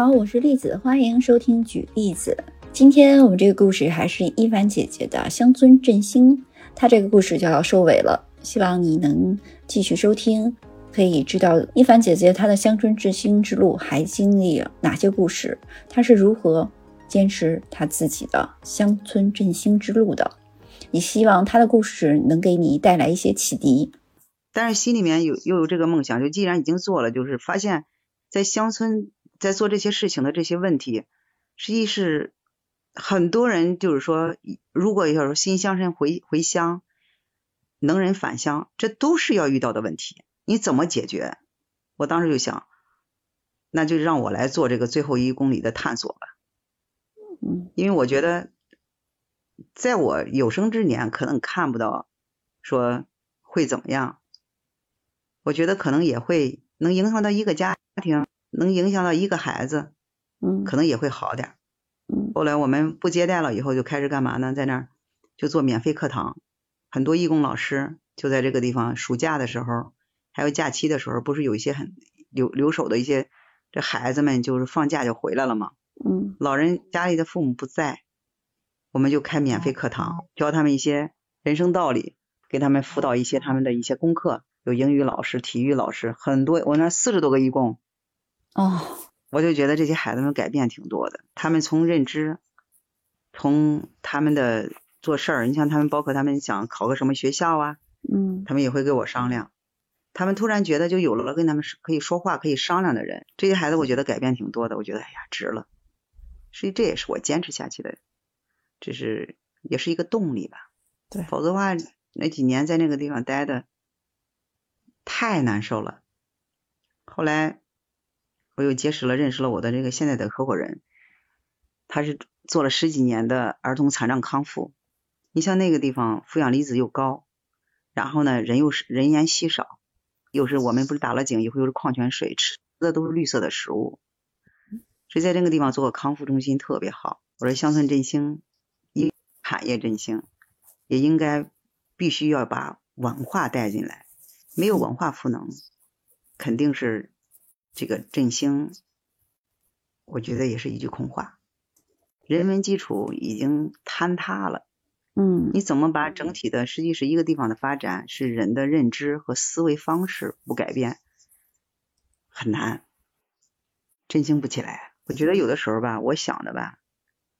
好，我是栗子，欢迎收听举例子。今天我们这个故事还是一凡姐姐的乡村振兴，她这个故事就要收尾了，希望你能继续收听，可以知道一凡姐姐她的乡村振兴之路还经历了哪些故事，她是如何坚持她自己的乡村振兴之路的。也希望她的故事能给你带来一些启迪。但是心里面有又有这个梦想，就既然已经做了，就是发现，在乡村在做这些事情的这些问题，实际是很多人就是说，如果要说新乡绅回回乡，能人返乡，这都是要遇到的问题。你怎么解决？我当时就想，那就让我来做这个最后一公里的探索吧。嗯，因为我觉得，在我有生之年，可能看不到说会怎么样。我觉得可能也会能影响到一个家庭，能影响到一个孩子，嗯，可能也会好点。嗯，后来我们不接待了，以后就开始干嘛呢？在那儿就做免费课堂，很多义工老师就在这个地方。暑假的时候，还有假期的时候，不是有一些很留留守的一些这孩子们，就是放假就回来了嘛。嗯，老人家里的父母不在，我们就开免费课堂，教他们一些人生道理，给他们辅导一些他们的一些功课。有英语老师、体育老师，很多，我那四十多个义工，哦，我就觉得这些孩子们改变挺多的。他们从认知，从他们的做事儿，你像他们，包括他们想考个什么学校啊，嗯，他们也会跟我商量。他们突然觉得就有了跟他们可以说话、可以商量的人，这些孩子我觉得改变挺多的。我觉得哎呀，值了。所以这也是我坚持下去的，这是也是一个动力吧。对，否则的话，那几年在那个地方待的。太难受了。后来我又结识了、认识了我的这个现在的合伙人，他是做了十几年的儿童残障康复。你像那个地方负氧离子又高，然后呢人又是人烟稀少，又是我们不是打了井以后又是矿泉水，吃的都是绿色的食物，所以在这个地方做个康复中心特别好。我说乡村振兴、一产业振兴，也应该必须要把文化带进来。没有文化赋能，肯定是这个振兴，我觉得也是一句空话。人文基础已经坍塌了，嗯，你怎么把整体的，实际是一个地方的发展，是人的认知和思维方式不改变，很难振兴不起来。我觉得有的时候吧，我想的吧，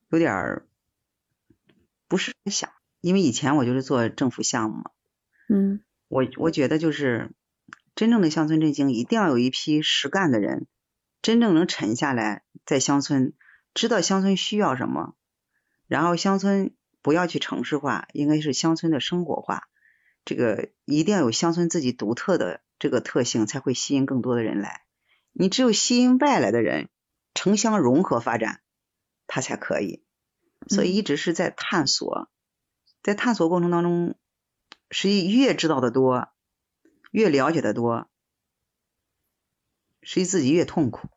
有点儿不是想，因为以前我就是做政府项目嘛，嗯。我我觉得就是真正的乡村振兴，一定要有一批实干的人，真正能沉下来，在乡村知道乡村需要什么，然后乡村不要去城市化，应该是乡村的生活化。这个一定要有乡村自己独特的这个特性，才会吸引更多的人来。你只有吸引外来的人，城乡融合发展，它才可以。所以一直是在探索，在探索过程当中。实际越知道的多，越了解的多，实际自己越痛苦。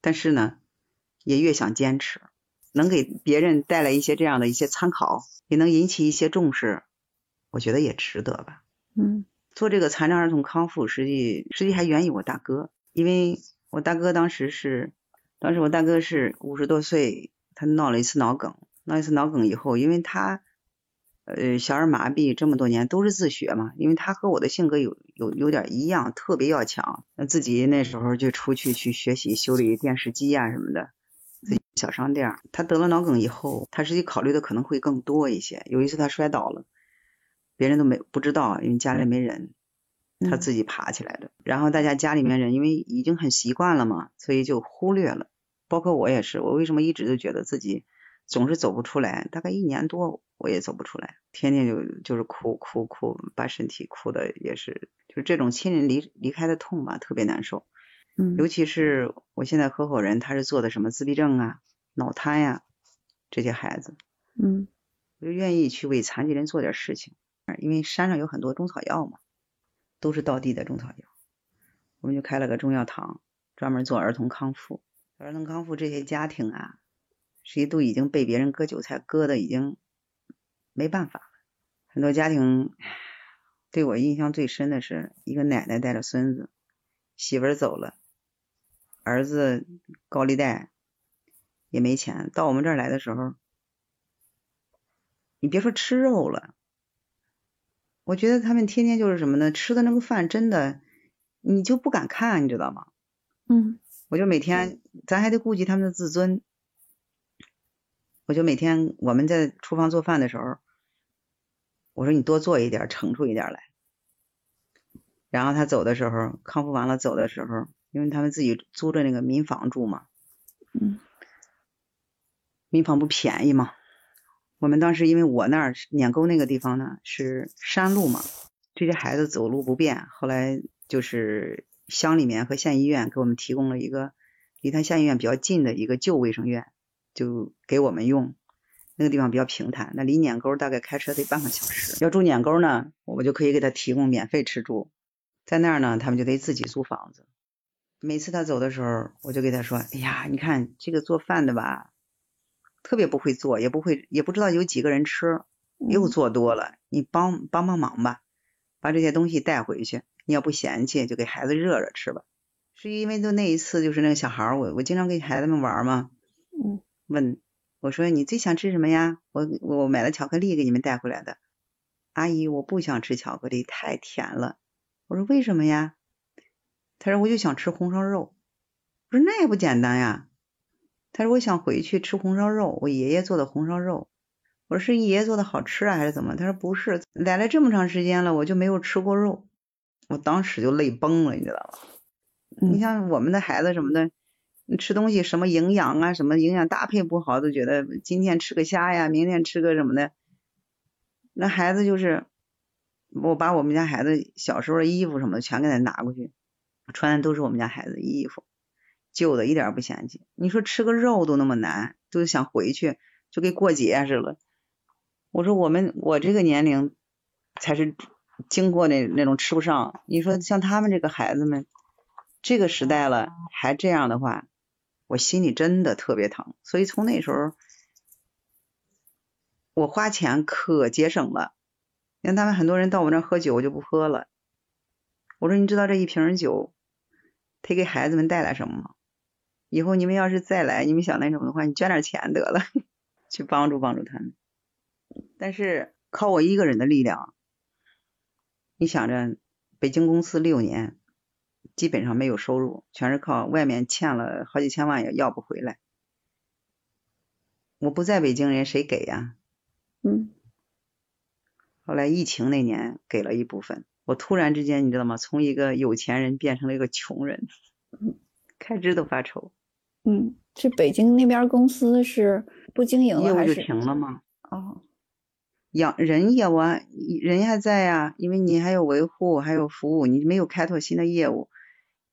但是呢，也越想坚持，能给别人带来一些这样的一些参考，也能引起一些重视，我觉得也值得吧。嗯，做这个残障儿童康复，实际实际还源于我大哥，因为我大哥当时是，当时我大哥是五十多岁，他闹了一次脑梗，闹一次脑梗以后，因为他。呃，小儿麻痹这么多年都是自学嘛，因为他和我的性格有有有点一样，特别要强。那自己那时候就出去去学习修理电视机呀什么的，自己小商店。他得了脑梗以后，他实际考虑的可能会更多一些。有一次他摔倒了，别人都没不知道，因为家里没人，他自己爬起来的。然后大家家里面人因为已经很习惯了嘛，所以就忽略了。包括我也是，我为什么一直都觉得自己。总是走不出来，大概一年多我也走不出来，天天就就是哭哭哭，把身体哭的也是，就是这种亲人离离开的痛吧，特别难受。嗯，尤其是我现在合伙人，他是做的什么自闭症啊、脑瘫呀这些孩子，嗯，我就愿意去为残疾人做点事情，因为山上有很多中草药嘛，都是道地的中草药，我们就开了个中药堂，专门做儿童康复，儿童康复这些家庭啊。谁都已经被别人割韭菜割的已经没办法了，很多家庭对我印象最深的是一个奶奶带着孙子，媳妇儿走了，儿子高利贷也没钱。到我们这儿来的时候，你别说吃肉了，我觉得他们天天就是什么呢？吃的那个饭真的，你就不敢看，你知道吗？嗯，我就每天，咱还得顾及他们的自尊。我就每天我们在厨房做饭的时候，我说你多做一点，盛出一点来。然后他走的时候，康复完了走的时候，因为他们自己租着那个民房住嘛，嗯，民房不便宜嘛。我们当时因为我那儿碾沟那个地方呢是山路嘛，这些孩子走路不便，后来就是乡里面和县医院给我们提供了一个离他县医院比较近的一个旧卫生院。就给我们用，那个地方比较平坦，那离碾沟大概开车得半个小时。要住碾沟呢，我们就可以给他提供免费吃住，在那儿呢，他们就得自己租房子。每次他走的时候，我就给他说：“哎呀，你看这个做饭的吧，特别不会做，也不会，也不知道有几个人吃，又做多了，你帮帮帮忙吧，把这些东西带回去。你要不嫌弃，就给孩子热热吃吧。”是因为就那一次，就是那个小孩儿，我我经常跟孩子们玩嘛，嗯。问我说：“你最想吃什么呀？我我买了巧克力给你们带回来的。”阿姨，我不想吃巧克力，太甜了。我说：“为什么呀？”他说：“我就想吃红烧肉。”我说：“那也不简单呀。”他说：“我想回去吃红烧肉，我爷爷做的红烧肉。”我说：“是爷爷做的好吃啊，还是怎么？”他说：“不是，来了这么长时间了，我就没有吃过肉。”我当时就泪崩了，你知道吗？你像我们的孩子什么的。你吃东西什么营养啊，什么营养搭配不好，都觉得今天吃个虾呀，明天吃个什么的。那孩子就是，我把我们家孩子小时候的衣服什么的全给他拿过去，穿的都是我们家孩子衣服，旧的一点不嫌弃。你说吃个肉都那么难，都想回去，就跟过节似的。我说我们我这个年龄才是经过那那种吃不上。你说像他们这个孩子们，这个时代了还这样的话。我心里真的特别疼，所以从那时候，我花钱可节省了。像他们很多人到我那喝酒，我就不喝了。我说，你知道这一瓶酒，他给孩子们带来什么吗？以后你们要是再来，你们想那什么的话，你捐点钱得了，去帮助帮助他们。但是靠我一个人的力量，你想着北京公司六年。基本上没有收入，全是靠外面欠了好几千万也要不回来。我不在北京，人谁给呀？嗯。后来疫情那年给了一部分，我突然之间你知道吗？从一个有钱人变成了一个穷人，开支都发愁。嗯，是北京那边公司是不经营了，业务就停了吗？哦。养人业务啊，人还在呀，因为你还有维护，还有服务，你没有开拓新的业务。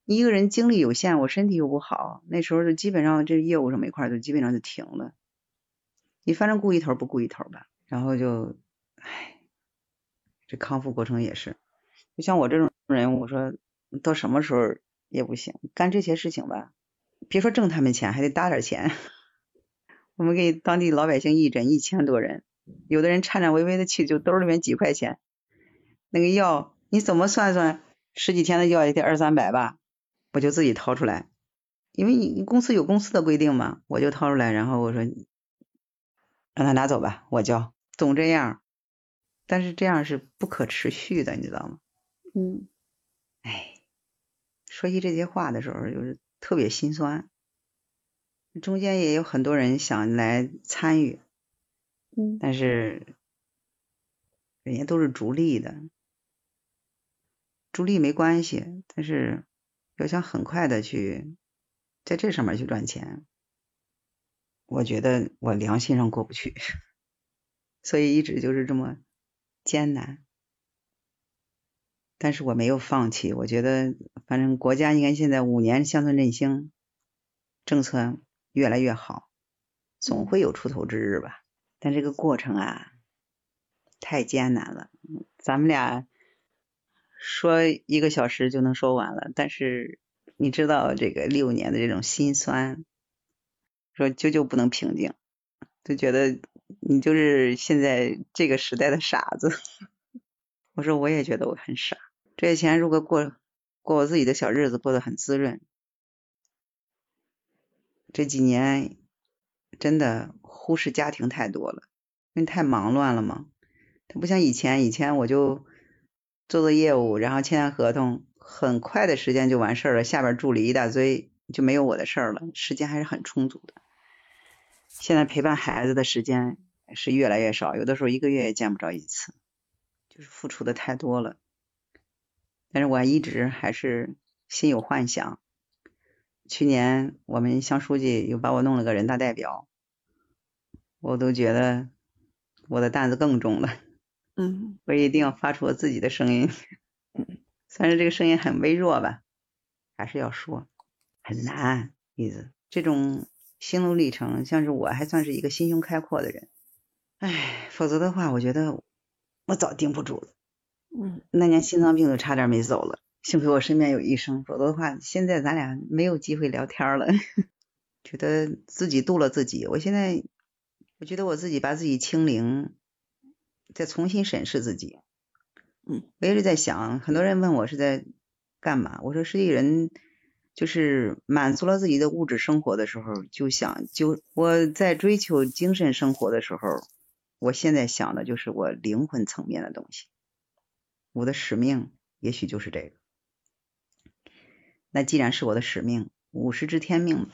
一个人精力有限，我身体又不好，那时候就基本上这业务什么一块就基本上就停了。你反正顾一头不顾一头吧，然后就，唉，这康复过程也是，就像我这种人，我说到什么时候也不行，干这些事情吧，别说挣他们钱，还得搭点钱。我们给当地老百姓义诊一千多人，有的人颤颤巍巍的去，就兜里面几块钱，那个药你怎么算算，十几天的药也得二三百吧。我就自己掏出来，因为你公司有公司的规定嘛，我就掏出来，然后我说让他拿走吧，我交，总这样，但是这样是不可持续的，你知道吗？嗯，哎，说起这些话的时候，就是特别心酸。中间也有很多人想来参与，嗯，但是人家都是逐利的，逐利没关系，但是。要想很快的去在这上面去赚钱，我觉得我良心上过不去，所以一直就是这么艰难。但是我没有放弃，我觉得反正国家应该现在五年乡村振兴政策越来越好，总会有出头之日吧。但这个过程啊，太艰难了，咱们俩。说一个小时就能说完了，但是你知道这个六年的这种心酸，说久久不能平静，就觉得你就是现在这个时代的傻子。我说我也觉得我很傻，这些钱如果过过我自己的小日子，过得很滋润。这几年真的忽视家庭太多了，因为太忙乱了嘛。它不像以前，以前我就做做业务，然后签签合同，很快的时间就完事儿了，下边助理一大堆，就没有我的事儿了，时间还是很充足的。现在陪伴孩子的时间是越来越少，有的时候一个月也见不着一次，就是付出的太多了。但是我一直还是心有幻想。去年我们乡书记又把我弄了个人大代表，我都觉得我的担子更重了。嗯，我一定要发出我自己的声音。虽然这个声音很微弱吧，还是要说，很难。意思这种心路历程，像是我还算是一个心胸开阔的人，唉，否则的话，我觉得我早顶不住了。嗯，那年心脏病都差点没走了。幸亏我身边有医生，否则的话，现在咱俩没有机会聊天了。觉得自己度了自己，我现在我觉得我自己把自己清零，再重新审视自己。嗯，我一直在想，很多人问我是在干嘛，我说实际人就是满足了自己的物质生活的时候，就想就我在追求精神生活的时候，我现在想的就是我灵魂层面的东西，我的使命也许就是这个。那既然是我的使命，五十知天命，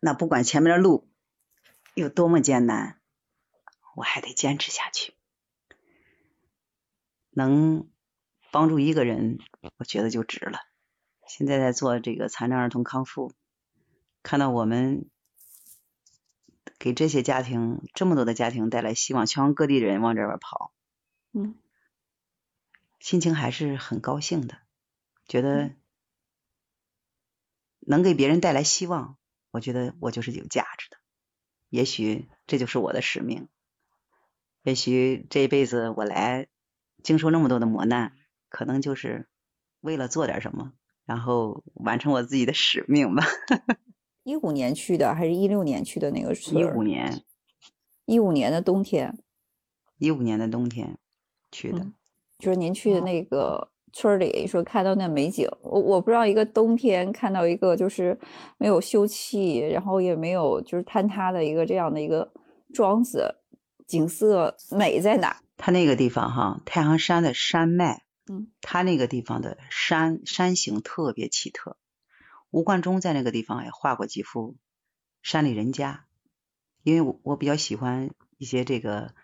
那不管前面的路有多么艰难，我还得坚持下去。能帮助一个人，我觉得就值了。现在在做这个残障儿童康复，看到我们给这些家庭这么多的家庭带来希望，全国各地的人往这边跑，嗯，心情还是很高兴的。觉得能给别人带来希望，我觉得我就是有价值的。也许这就是我的使命。也许这一辈子我来经受那么多的磨难，可能就是为了做点什么，然后完成我自己的使命吧。一五年去的还是一六年去的那个村？一五年，一五年的冬天。一五年的冬天去的，嗯、就是您去的那个。村里说看到那美景，我我不知道一个冬天看到一个就是没有休憩，然后也没有就是坍塌的一个这样的一个庄子，景色美在哪？它那个地方哈，太行山的山脉，嗯，它那个地方的山山形特别奇特。吴冠中在那个地方也画过几幅山里人家，因为我我比较喜欢一些这个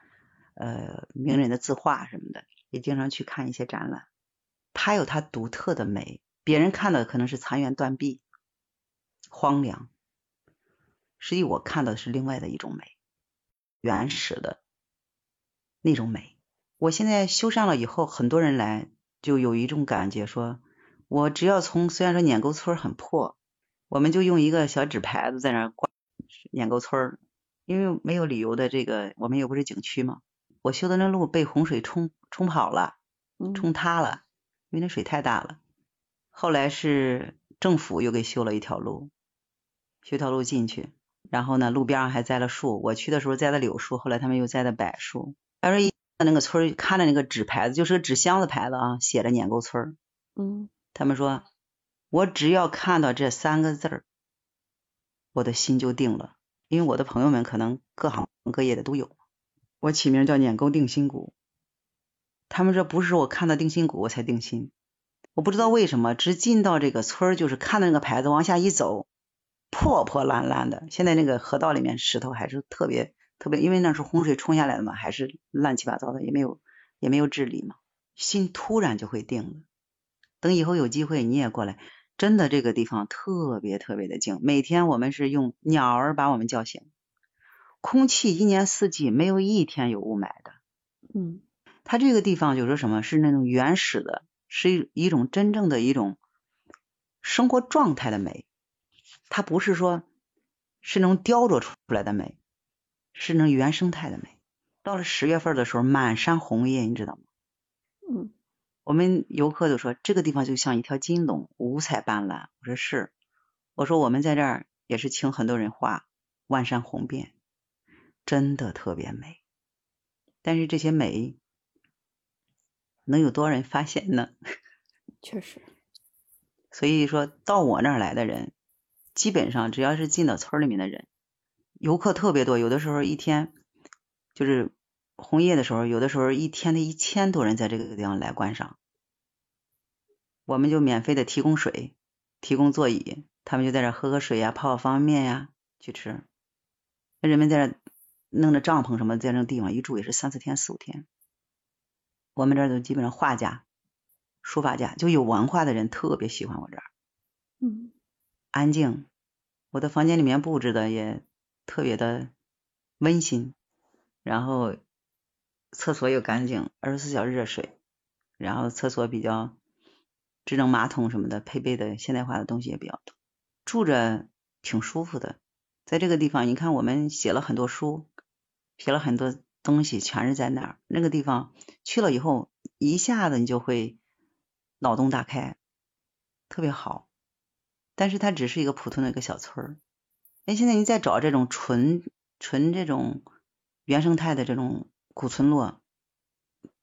呃名人的字画什么的，也经常去看一些展览。它有它独特的美，别人看到可能是残垣断壁、荒凉，实际我看到的是另外的一种美，原始的那种美。我现在修缮了以后，很多人来就有一种感觉，说我只要从虽然说碾沟村很破，我们就用一个小纸牌子在那挂碾沟村，因为没有旅游的这个，我们又不是景区嘛。我修的那路被洪水冲冲跑了，冲塌了。因为那水太大了，后来是政府又给修了一条路，修条路进去，然后呢，路边上还栽了树。我去的时候栽的柳树，后来他们又栽的柏树。他说一那个村看着那个纸牌子，就是个纸箱子牌子啊，写着碾沟村。嗯，他们说，我只要看到这三个字儿，我的心就定了。因为我的朋友们可能各行各业的都有，我起名叫碾沟定心谷。他们说不是我看到定心谷我才定心，我不知道为什么，只进到这个村儿就是看到那个牌子往下一走，破破烂烂的。现在那个河道里面石头还是特别特别，因为那是洪水冲下来的嘛，还是乱七八糟的，也没有也没有治理嘛，心突然就会定了。等以后有机会你也过来，真的这个地方特别特别的静，每天我们是用鸟儿把我们叫醒，空气一年四季没有一天有雾霾的，嗯。它这个地方就是什么？是那种原始的，是一一种真正的一种生活状态的美。它不是说是能雕琢出来的美，是能原生态的美。到了十月份的时候，满山红叶，你知道吗？嗯，我们游客就说这个地方就像一条金龙，五彩斑斓。我说是，我说我们在这儿也是请很多人画万山红遍，真的特别美。但是这些美。能有多少人发现呢？确实，所以说到我那儿来的人，基本上只要是进到村里面的人，游客特别多，有的时候一天就是红叶的时候，有的时候一天的一千多人在这个地方来观赏，我们就免费的提供水，提供座椅，他们就在这喝喝水呀，泡泡方便面呀，去吃。那人们在这弄着帐篷什么，在那地方一住也是三四天、四五天。我们这儿都基本上画家、书法家，就有文化的人特别喜欢我这儿。嗯，安静，我的房间里面布置的也特别的温馨，然后厕所又干净，二十四小时热水，然后厕所比较智能马桶什么的，配备的现代化的东西也比较多，住着挺舒服的。在这个地方，你看我们写了很多书，写了很多东西，全是在那儿。那个地方去了以后，一下子你就会脑洞大开，特别好。但是它只是一个普通的一个小村儿。哎，现在你再找这种纯纯这种原生态的这种古村落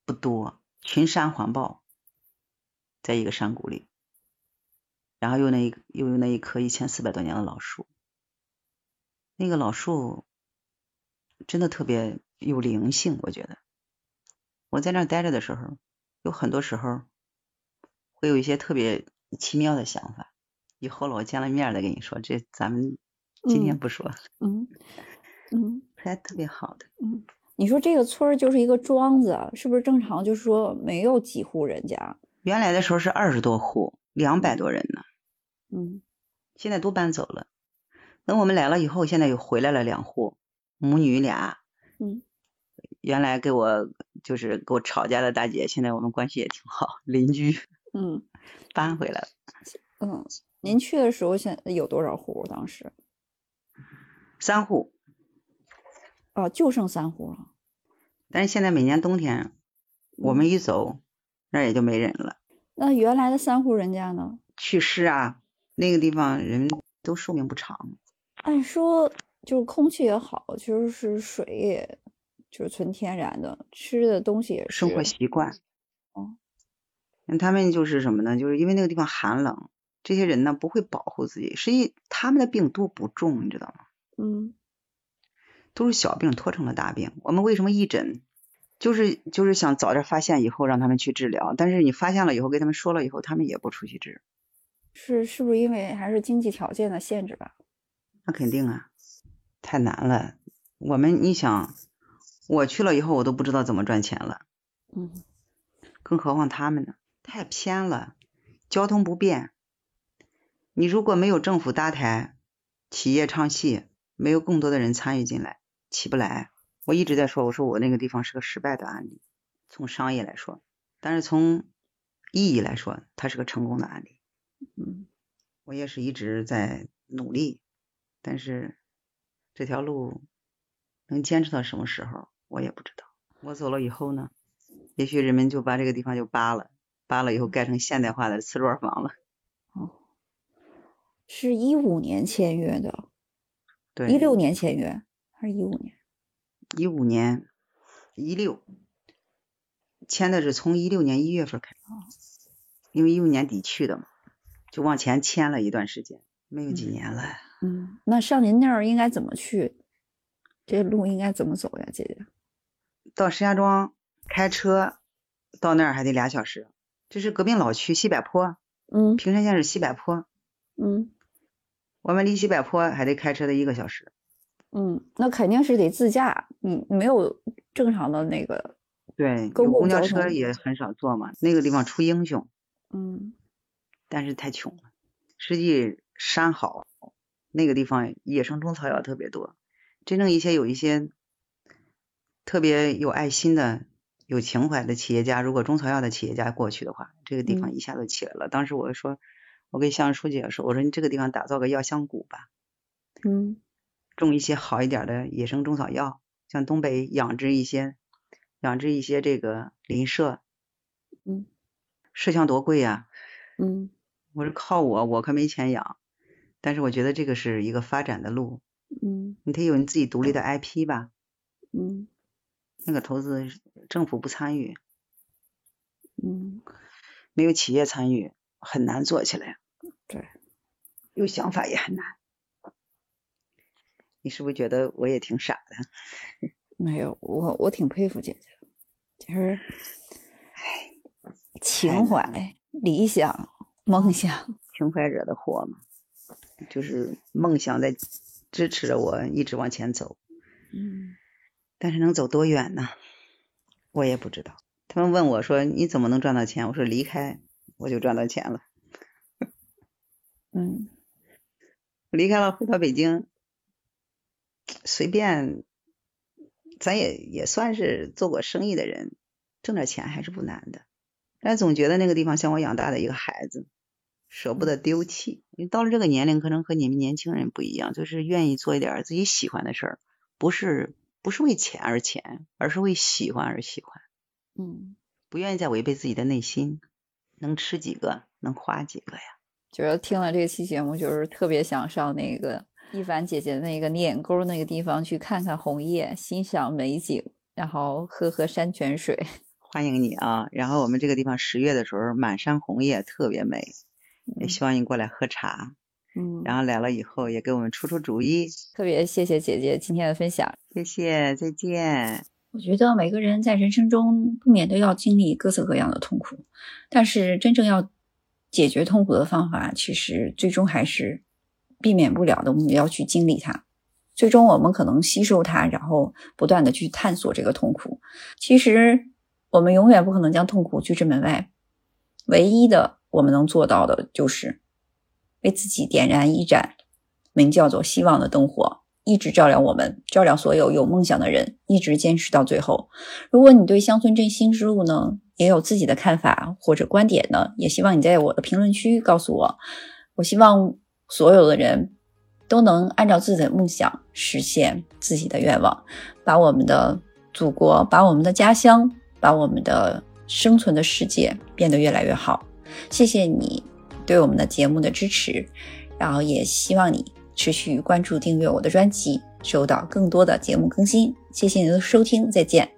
不多，群山环抱，在一个山谷里，然后又那一又有那一棵一千四百多年的老树，那个老树真的特别有灵性，我觉得。我在那儿待着的时候，有很多时候会有一些特别奇妙的想法。以后了，我见了面再跟你说，这咱们今天不说。嗯嗯，还特别好的。嗯，你说这个村儿就是一个庄子，是不是正常？就是说没有几户人家。原来的时候是二十多户，两百多人呢。嗯，现在都搬走了。等我们来了以后，现在又回来了两户，母女俩。嗯，原来给我就是给我吵架的大姐，现在我们关系也挺好，邻居。嗯，搬回来了。嗯。您去的时候，现有多少户？当时三户，哦，就剩三户了。但是现在每年冬天，我们一走，那也就没人了。那原来的三户人家呢？去世啊，那个地方人都寿命不长。按说就是空气也好，就是水也就是纯天然的，吃的东西也是。生活习惯。哦。那他们就是什么呢？就是因为那个地方寒冷。这些人呢不会保护自己，实际他们的病都不重，你知道吗？嗯，都是小病拖成了大病。我们为什么义诊？就是就是想早点发现以后让他们去治疗，但是你发现了以后跟他们说了以后，他们也不出去治。是是不是因为还是经济条件的限制吧？那肯定啊，太难了。我们你想，我去了以后我都不知道怎么赚钱了。嗯，更何况他们呢？太偏了，交通不便。你如果没有政府搭台，企业唱戏，没有更多的人参与进来，起不来。我一直在说，我说我那个地方是个失败的案例，从商业来说，但是从意义来说，它是个成功的案例。嗯，我也是一直在努力，但是这条路能坚持到什么时候，我也不知道。我走了以后呢，也许人们就把这个地方就扒了，扒了以后盖成现代化的瓷砖房了。是一五年签约的，对，一六年签约还是一五年？一五年，一六签的是从一六年一月份开始，因为一五年底去的嘛，就往前签了一段时间，没有几年了。嗯，那上您那儿应该怎么去？这路应该怎么走呀，姐姐？到石家庄开车到那儿还得俩小时，这是革命老区西柏坡，嗯，平山县是西柏坡，嗯。我们离西柏坡还得开车的一个小时。嗯，那肯定是得自驾，你没有正常的那个。对，有公交车也很少坐嘛。那个地方出英雄。嗯。但是太穷了。实际山好，那个地方野生中草药特别多。真正一些有一些特别有爱心的、有情怀的企业家，如果中草药的企业家过去的话，这个地方一下子起来了。当时我说。我跟乡书记也说，我说你这个地方打造个药香谷吧，嗯，种一些好一点的野生中草药，像东北养殖一些，养殖一些这个林麝，嗯，麝香多贵呀，嗯，我说靠我，我可没钱养，但是我觉得这个是一个发展的路，嗯，你得有你自己独立的 IP 吧，嗯，那个投资政府不参与，嗯，没有企业参与。很难做起来，对，有想法也很难。你是不是觉得我也挺傻的？没有，我我挺佩服姐姐，就是，哎，情怀、理想、梦想，情怀惹的祸嘛，就是梦想在支持着我一直往前走。嗯，但是能走多远呢？我也不知道。他们问我说：“你怎么能赚到钱？”我说：“离开我就赚到钱了。”嗯，离开了，回到北京，随便，咱也也算是做过生意的人，挣点钱还是不难的。但总觉得那个地方像我养大的一个孩子，舍不得丢弃。因为到了这个年龄，可能和你们年轻人不一样，就是愿意做一点自己喜欢的事儿，不是不是为钱而钱，而是为喜欢而喜欢。嗯，不愿意再违背自己的内心，能吃几个，能花几个呀？觉得听了这期节目，就是特别想上那个一凡姐姐那个鲶沟那个地方去看看红叶，欣赏美景，然后喝喝山泉水。欢迎你啊！然后我们这个地方十月的时候满山红叶，特别美，也希望你过来喝茶。嗯，然后来了以后也给我们出出主意。特别谢谢姐姐今天的分享，谢谢，再见。我觉得每个人在人生中不免都要经历各色各样的痛苦，但是真正要解决痛苦的方法，其实最终还是避免不了的，我们要去经历它。最终我们可能吸收它，然后不断的去探索这个痛苦。其实我们永远不可能将痛苦拒之门外，唯一的我们能做到的就是为自己点燃一盏名叫做希望的灯火。一直照亮我们，照亮所有有梦想的人，一直坚持到最后。如果你对乡村振兴之路呢也有自己的看法或者观点呢，也希望你在我的评论区告诉我。我希望所有的人都能按照自己的梦想实现自己的愿望，把我们的祖国、把我们的家乡、把我们的生存的世界变得越来越好。谢谢你对我们的节目的支持，然后也希望你。持续关注、订阅我的专辑，收到更多的节目更新。谢谢您的收听，再见。